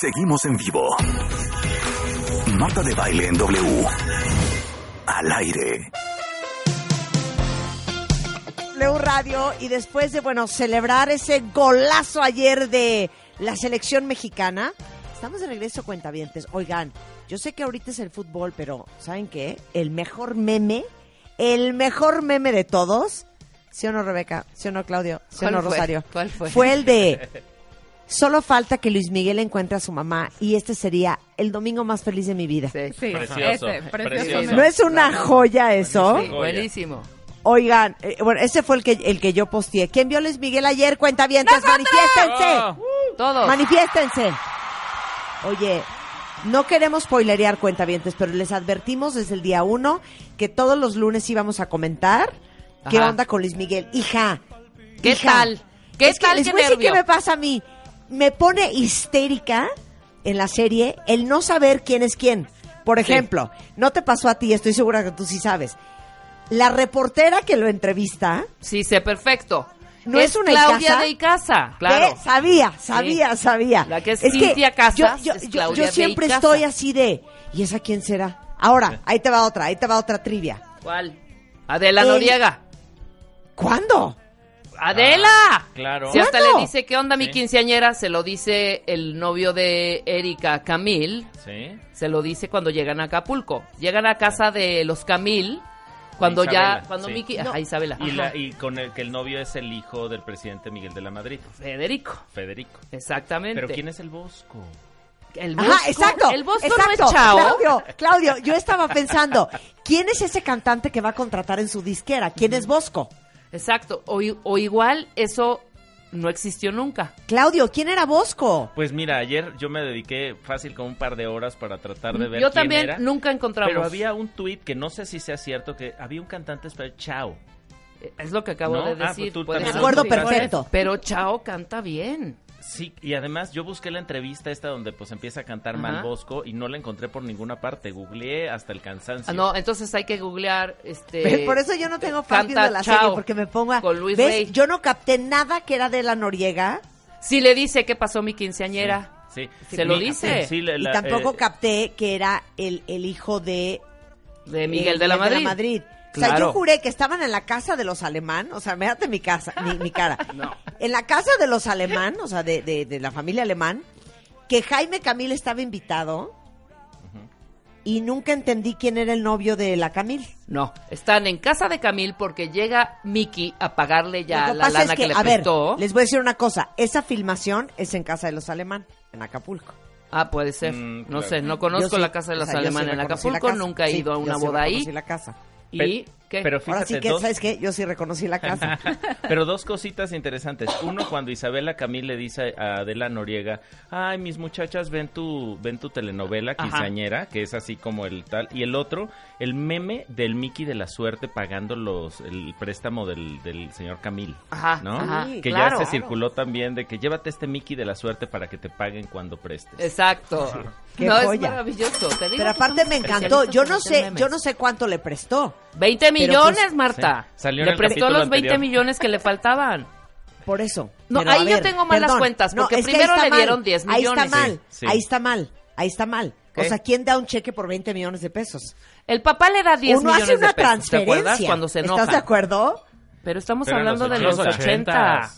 Seguimos en vivo. Marta de baile en W. Al aire. W Radio y después de, bueno, celebrar ese golazo ayer de la selección mexicana, estamos de regreso, cuentavientes. Oigan, yo sé que ahorita es el fútbol, pero ¿saben qué? El mejor meme, el mejor meme de todos, ¿sí o no, Rebeca? ¿Sí o no, Claudio? ¿Sí o ¿Cuál no, fue? Rosario? ¿Cuál fue? Fue el de... Solo falta que Luis Miguel encuentre a su mamá y este sería el domingo más feliz de mi vida. Sí, Sí, Precioso, ese, precioso. precioso. ¿No es una joya eso? Sí, buenísimo. Oigan, eh, bueno, ese fue el que, el que yo posteé. ¿Quién vio a Luis Miguel ayer? Cuenta bien, manifiéstense. Oh. Todos. Manifiéstense. Oye, no queremos spoilerear cuentavientes, pero les advertimos desde el día uno que todos los lunes íbamos a comentar qué onda con Luis Miguel. Hija. ¿Qué hija, tal? ¿Qué es que tal? les ¿Qué voy a decir qué me pasa a mí. Me pone histérica en la serie el no saber quién es quién. Por Sí. ejemplo, no te pasó a ti, estoy segura que tú sí sabes. La reportera que lo entrevista, Sí, sé perfecto. ¿No es es una Claudia Icaza? de Icaza, claro. ¿Ve? Sabía, sabía, sabía. La que es que Cintia Casas yo, yo- es yo- Claudia yo siempre de estoy así de, ¿y esa quién será? Ahora, ahí te va otra, ahí te va otra trivia. ¿Cuál? Adela El- Noriega. ¿Cuándo? ¡Adela! Claro. Si hasta le dice, ¿qué onda mi Sí. quinceañera? Se lo dice el novio de Erika, Camil. Sí. Se lo dice cuando llegan a Acapulco. Llegan a casa de los Camil. Cuando Isabela, ya, cuando sí. Miki, No. ajá, Isabela. Y, la, y con el que el novio es el hijo del presidente Miguel de la Madrid, Federico. Federico. Exactamente. Pero ¿quién es el Bosco? El Bosco. Ajá, exacto. El Bosco exacto. no es Chao. Claudio, Claudio, yo estaba pensando, ¿quién es ese cantante que va a contratar en su disquera? ¿Quién es Bosco? Exacto. O, o igual eso no existió nunca. Claudio, ¿quién era Bosco? Pues mira, ayer yo me dediqué fácil con un par de horas para tratar de ver Yo quién también era. nunca encontramos. Pero había un tuit que no sé si sea cierto que había un cantante español, Chao. Es lo que acabo No, de ah, pues decir. tú ser Me acuerdo perfecto. Pero Chao canta bien. Sí, y además yo busqué la entrevista esta donde pues empieza a cantar mal Ajá. Bosco y no la encontré por ninguna parte. Googleé hasta el cansancio. Ah, no, entonces hay que googlear este Por eso yo no tengo fan de la Chao serie, porque me pongo a... con Luis ¿Ves? Rey. Yo no capté nada que era de la Noriega Si le dice qué pasó mi quinceañera. Sí. Se lo Mi- dice. sí, la- y la- tampoco eh, capté que era el, el hijo de... De eh, Miguel de la Madrid. O sea, Claro. yo juré que estaban en la casa de los alemán, o sea, mírate mi casa, mi, mi cara. No. En la casa de los alemán, o sea, de, de, de la familia alemán, que Jaime Camil estaba invitado y nunca entendí quién era el novio de la Camil. No, están en casa de Camil porque llega Mickey a pagarle ya Lo que la pasa lana es que, que, le a ver, prestó. les voy a decir una cosa, esa filmación es en casa de los alemán, en Acapulco. Ah, puede ser. Mm, no claro. sé, no conozco Yo sí, la casa de o los sea, sí alemanes en Acapulco, nunca he Sí, ido a una yo sí boda ahí. la casa. ¿Y qué? pero Ahora sí que, dos- ¿sabes qué? Yo sí reconocí la casa. Pero dos cositas interesantes. Uno, cuando Isabela Camil le dice a Adela Noriega, ay, mis muchachas, ven tu, ven tu telenovela Ajá. quinceañera, que es así como el tal. Y el otro, el meme del Mickey de la suerte pagando los el préstamo del, del señor Camil. Ajá, ¿no? ajá, que claro. ya se circuló también de que llévate este Mickey de la suerte para que te paguen cuando prestes. Exacto. Qué no, joya. es maravilloso. te digo Pero aparte me encantó. Yo no sé, yo no sé cuánto le prestó. 20 Pero, millones, pues, Marta. sí, salió Le prestó los 20 anterior. millones que le faltaban. Por eso. No, Pero, ahí a yo ver, tengo malas cuentas, porque que primero le mal. dieron 10 Ahí está millones. mal, Sí, sí. ahí está mal, ahí está mal. O ¿Qué? sea, ¿quién da un cheque por 20 millones de pesos? El papá le da 10 Uno millones hace una de pesos. ¿Te transferencia. acuerdas? Cuando se enoja. ¿Estás de acuerdo? Pero estamos Pero hablando los de los 80s. 80.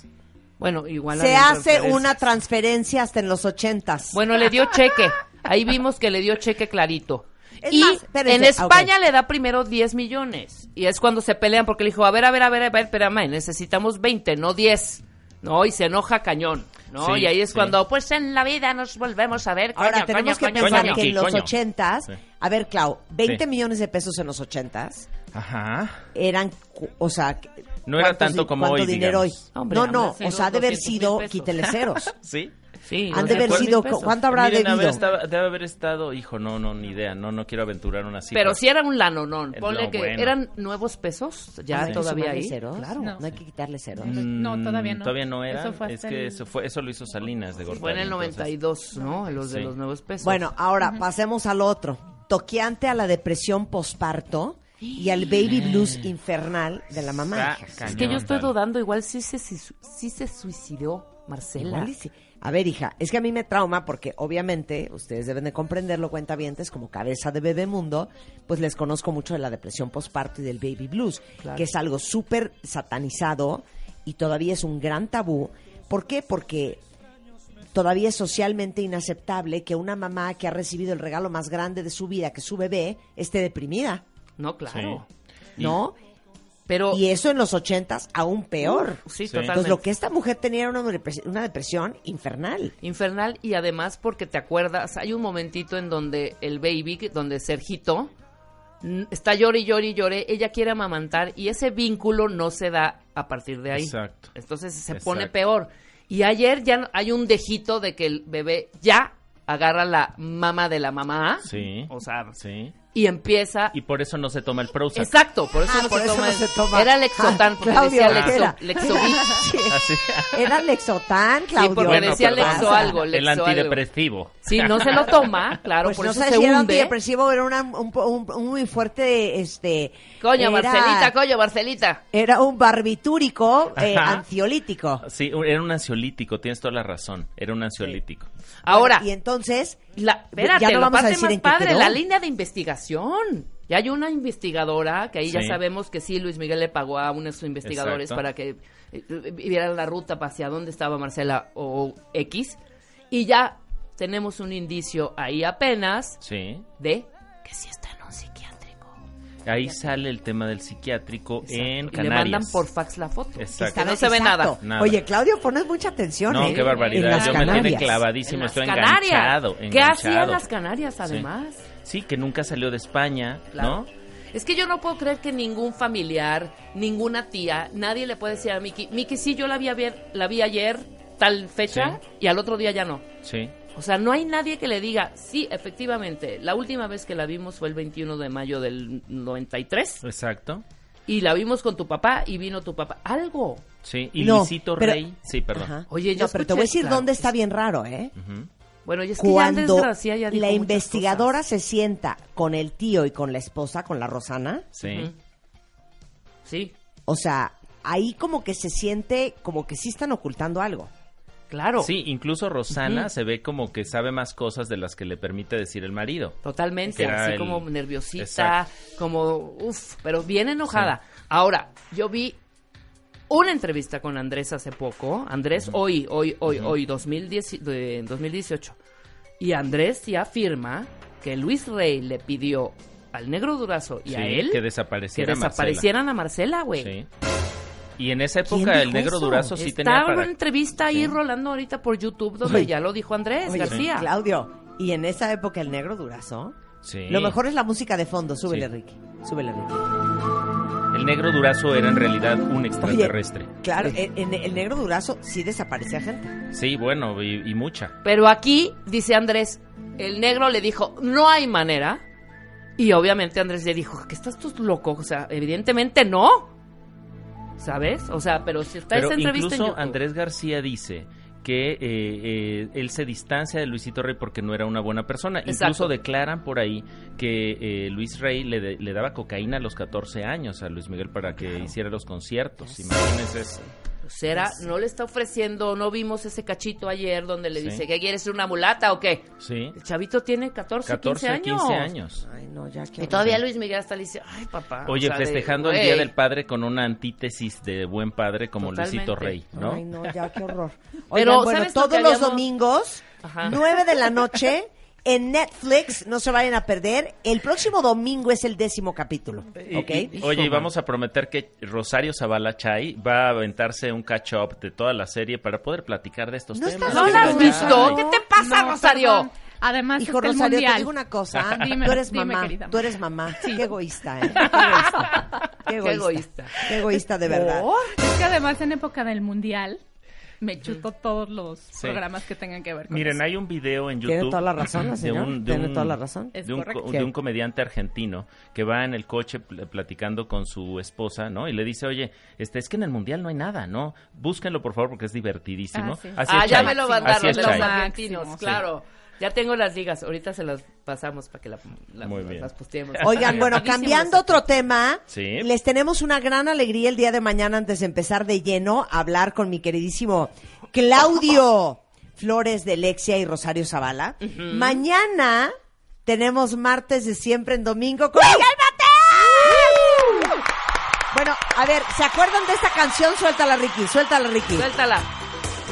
Bueno, igual Se hace una transferencia hasta en los ochentas. Bueno, le dio cheque. Ahí vimos que le dio cheque clarito. Es y más, espérense, en España le da primero 10 millones. Y es cuando se pelean porque le dijo, a ver, a ver, a ver, a ver, espérame, necesitamos 20, no 10. No, y se enoja cañón. ¿no? Sí, y ahí es sí. cuando, pues en la vida nos volvemos a ver. Coño, Ahora tenemos coño, que coño, pensar coño. que en los Coño. ochentas, Sí. a ver, Clau, 20 Sí. millones de pesos en los ochentas Ajá. eran, o sea, No era ¿cuántos tanto como hoy, dinero digamos. hoy? Hombre, no, no, o sea, ha de haber 200 mil sido, quítele ceros. ¿Sí? Sí, Han de haber 200 sido. ¿cuánto habrá Miren, debido? haber estado- debe haber estado, hijo, no, no, ni idea, no, no quiero aventurar una cifra. Pero si era un lanonón. Eh, Ponle no, que bueno. eran nuevos pesos, ya ¿Hay que todavía ahí. ceros? Claro. No. No hay que quitarle ceros. No, todavía no. Mm, Todavía no era. Eso fue es que el- eso, fue, eso lo hizo Salinas de Gortari. Fue en el entonces. 92, ¿no? Los de Sí. los nuevos pesos. Bueno, ahora pasemos al otro. Toqueante a la depresión posparto y al baby blues infernal de la mamá. Está es que yo cañón, estoy dudando, igual sí se, sí se suicidó. Marcela. Sí. A ver, hija, es que a mí me trauma porque obviamente ustedes deben de comprenderlo, cuentavientes, como cabeza de bebé mundo, pues les conozco mucho de la depresión postparto y del baby blues, Claro. que es algo súper satanizado y todavía es un gran tabú. ¿Por qué? Porque todavía es socialmente inaceptable que una mamá que ha recibido el regalo más grande de su vida, que es su bebé, esté deprimida, No, claro. ¿no? Pero Y eso en los ochentas aún peor. sí, Sí. totalmente. Entonces lo que esta mujer tenía era una depresión, una depresión infernal. infernal y además porque te acuerdas, hay un momentito en donde el baby, donde Sergito está llore y llore y llore, ella quiere amamantar y ese vínculo no se da a partir de ahí. Exacto. Entonces se Exacto. pone peor. Y ayer ya hay un dejito de que el bebé ya agarra la mama de la mamá. Sí. O sea, Sí. Y empieza Y por eso no se toma el Prozac. Exacto, por eso, Ah, no, por se eso toma no el- se toma. Era Lexotan, porque Claudio, decía ¿qué Lexo, era? Lexovit. Sí. Era Lexotán, Claudio. Sí, porque Bueno, decía perdón. Lexo algo, El Lexo algo. antidepresivo. Sí, no se lo toma, claro, Pues por no eso se si era hunde. antidepresivo era una- un, un- un muy fuerte, este... Coño, era- Marcelita, coño, Marcelita. Era un barbitúrico eh, ansiolítico. Sí, era un ansiolítico, tienes toda la razón. Era un ansiolítico. Ahora, Y entonces... la, espérate, ya no la vamos a parte decir más en qué padre, la línea de investigación. Ya hay una investigadora, que ahí ya Sí. sabemos que sí, Luis Miguel le pagó a unos investigadores Exacto. para que eh, vieran la ruta hacia dónde estaba Marcela o X. Y ya tenemos un indicio ahí apenas Sí. de que sí está en un psiquiátrico. Ahí sale el tema del psiquiátrico en Exacto. Y Canarias. le mandan por fax la foto. Exacto. Que no se ve nada. Nada. Oye, Claudio, pones mucha atención, No, ¿eh? qué En barbaridad. las Yo me tiene Canarias. clavadísimo, En las estoy Canarias. enganchado. ¿Qué hacían enganchado. las Canarias además? Sí, que nunca salió de España, Claro. ¿no? Es que yo no puedo creer que ningún familiar, ninguna tía, nadie le puede decir a Miki, Miki, sí, yo la vi, ayer, la vi ayer, tal fecha, Sí. y al otro día ya no. Sí. O sea, no hay nadie que le diga, sí, efectivamente, la última vez que la vimos fue el 21 de mayo del 93, Exacto. y la vimos con tu papá, y vino tu papá. Algo. Sí. Y No, Luisito pero- Rey. Sí, perdón. Ajá. Oye, yo no, pero te voy a decir claro. dónde está bien raro, ¿eh? Bueno, y es que ya Andrés Cuando García ya dijo la investigadora cosas. se sienta con el tío y con la esposa, con la Rosana, Sí. Sí, o sea, ahí como que se siente como que sí están ocultando algo. claro. Sí, incluso Rosana se ve como que sabe más cosas de las que le permite decir el marido. Totalmente, así el- como nerviosita, Exacto. como, uff, pero bien enojada. Ahora, yo vi una entrevista con Andrés hace poco, Andrés hoy, hoy, hoy, Ujú. hoy, 2010, de 2018, y Andrés sí afirma que Luis Rey le pidió al negro Durazo y Sí, a él que que desapareciera Marcela. desaparecieran a Marcela, güey. Sí. Y en esa ¿Quién época el negro eso? durazo sí Está tenía una para... entrevista ahí Sí. rolando ahorita por YouTube donde Oye. ya lo dijo Andrés Oye, García. Claudio, y en esa época el negro durazo. Sí. Lo mejor es la música de fondo, súbele Sí. Ricky, súbele Ricky. El negro durazo era en realidad un extraterrestre. Claro, en, el negro durazo sí desaparecía gente. Sí, bueno, y, y mucha. Pero aquí, dice Andrés, el negro le dijo, no hay manera. Y obviamente Andrés le dijo, ¿que estás tú loco? O sea, evidentemente no. ¿Sabes? O sea, pero si está Pero esa entrevista en incluso YouTube. Andrés García dice que eh, eh, él se distancia de Luisito Rey porque no era una buena persona. Exacto. Incluso declaran por ahí que eh, Luis Rey le, de- le daba cocaína a los 14 años a Luis Miguel para que hiciera los conciertos. Imagínense ¿Será? ¿No le está ofreciendo? ¿No vimos ese cachito ayer donde le Sí. dice que quieres ser una mulata o qué? Sí, El chavito tiene 14, 14, 15 años. 15 años. Ay, no, ya que Y todavía Luis Miguel hasta le dice, ay, papá. Oye, o sea, de, festejando el. Día del Padre con una antítesis de buen padre como Totalmente. Luisito Rey, ¿no? Ay, no, ya qué horror. Pero, bueno, ¿sabes lo todos que los habíamos- domingos, Ajá. 9 de la noche, en Netflix, no se vayan a perder. El próximo domingo es el décimo capítulo, Y- ¿ok? y- oye, y vamos a prometer que Rosario Zavala Chay va a aventarse un catch-up de toda la serie para poder platicar de estos No temas. estás ¿No la has visto? ¿Qué te pasa, No, Rosario? perdón. Además, Hijo Rosario, te mundial. digo una cosa. Dime, tú eres dime, mamá. querida. Tú eres mamá. Qué egoísta, ¿eh? Qué egoísta. Qué egoísta. egoísta. Qué egoísta, de verdad. Es que además en época del mundial me chuto todos los Sí. programas que tengan que ver con Miren, eso. hay un video en YouTube. Tiene toda la razón, la de señora. un- de Tiene un- toda la razón. Es de un, de un comediante argentino que va en el coche pl- platicando con su esposa, ¿no? Y le dice, oye, este, es que en el mundial no hay nada, ¿no? Búsquenlo, por favor, porque es divertidísimo. Ah, sí. Así ah, es ya me lo mandaron los argentinos, claro. Ya tengo las ligas, ahorita se las pasamos para que la, la- Muy las- bien. las posteemos. Oigan, bueno, cambiando otro tema, Sí. les tenemos una gran alegría el día de mañana antes de empezar de lleno a hablar con mi queridísimo Claudio Flores de Lexia y Rosario Zavala. Mañana tenemos martes de siempre en domingo con Miguel Mateo. Bueno, a ver, ¿se acuerdan de esta canción? Suéltala, Ricky, suéltala, Ricky. Suéltala.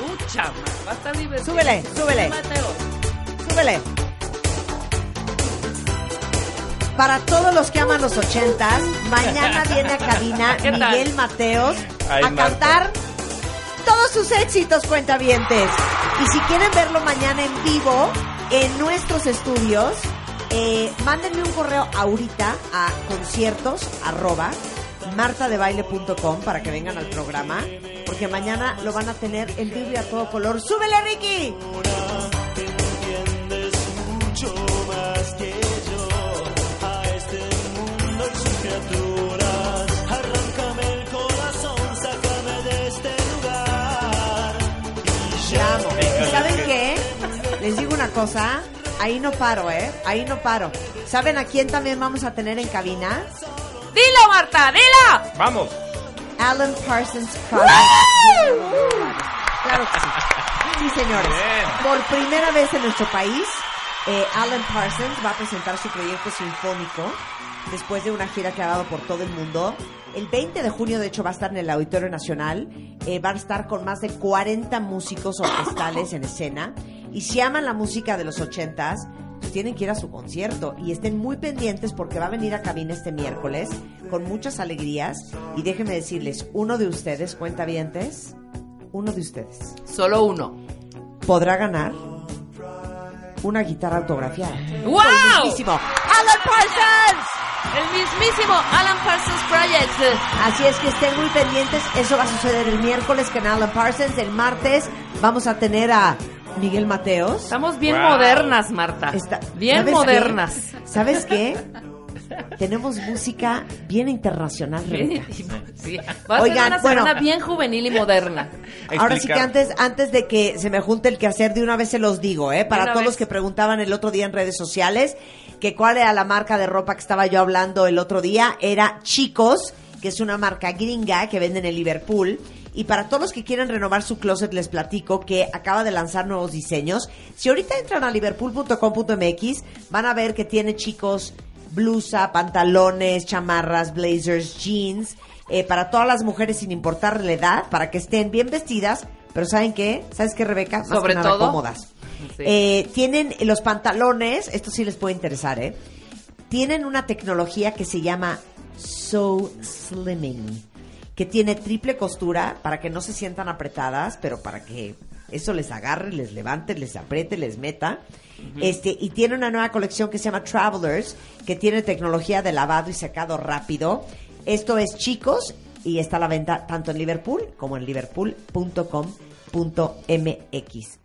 Mucha. Va a estar divertido. Súbele, súbele. Mateo. Súbele. Para todos los que aman los ochentas, mañana viene a cabina. Miguel Mateos Ay, a Marta. cantar todos sus éxitos, cuentavientes. Y si quieren verlo mañana en vivo, en nuestros estudios, eh, mándenme un correo ahorita a conciertos arroba martadebaile.com para que vengan al programa, porque mañana lo van a tener en vivo y a todo color. ¡Súbele, Ricky! Cosa, ahí no paro, ¿eh? Ahí no paro. ¿Saben a quién también vamos a tener en cabina? Dilo, Marta, dilo. ¡Vamos! Alan Parsons Project. Claro que sí. Sí, señores. Bien. Por primera vez en nuestro país, eh, Alan Parsons va a presentar su proyecto sinfónico después de una gira que ha dado por todo el mundo. El 20 de junio, de hecho, va a estar en el Auditorio Nacional. Eh, va a estar con más de 40 músicos orquestales en escena. Y si aman la música de los 80s, pues tienen que ir a su concierto. Y estén muy pendientes porque va a venir a cabina este miércoles con muchas alegrías. Y déjenme decirles, uno de ustedes, cuentavientes, uno de ustedes, Solo uno. podrá ganar una guitarra autografiada. ¡Wow! El mismísimo Alan Parsons. El mismísimo Alan Parsons Project. Así es que estén muy pendientes. Eso va a suceder el miércoles con Alan Parsons. El martes vamos a tener a Miguel Mateos. Estamos bien Wow. modernas, Marta. Está- bien ¿sabes modernas. qué? ¿Sabes qué? Tenemos música bien internacional, Rebeca. Sí. Va a Oigan, ser una bueno. semana bien juvenil y moderna. Ahora sí que antes, antes de que se me junte el quehacer, de una vez se los digo, ¿eh? Para todos vez. los que preguntaban el otro día en redes sociales, que cuál era la marca de ropa que estaba yo hablando el otro día, era Chicos, que es una marca gringa que venden en Liverpool. Y para todos los que quieren renovar su closet, les platico que acaba de lanzar nuevos diseños. Si ahorita entran a liverpool.com.mx, van a ver que tiene chicos blusa, pantalones, chamarras, blazers, jeans, eh, para todas las mujeres sin importar la edad, para que estén bien vestidas, pero ¿saben qué? ¿Sabes qué, Rebeca? Más Sobre que nada todo. cómodas. Sí. Eh, tienen los pantalones, esto sí les puede interesar, ¿eh? Tienen una tecnología que se llama So Slimming, que tiene triple costura para que no se sientan apretadas, pero para que eso les agarre, les levante, les apriete, les meta. Este, y tiene una nueva colección que se llama Travelers, que tiene tecnología de lavado y secado rápido. Esto es chicos y está a la venta tanto en Liverpool como en liverpool.com.mx.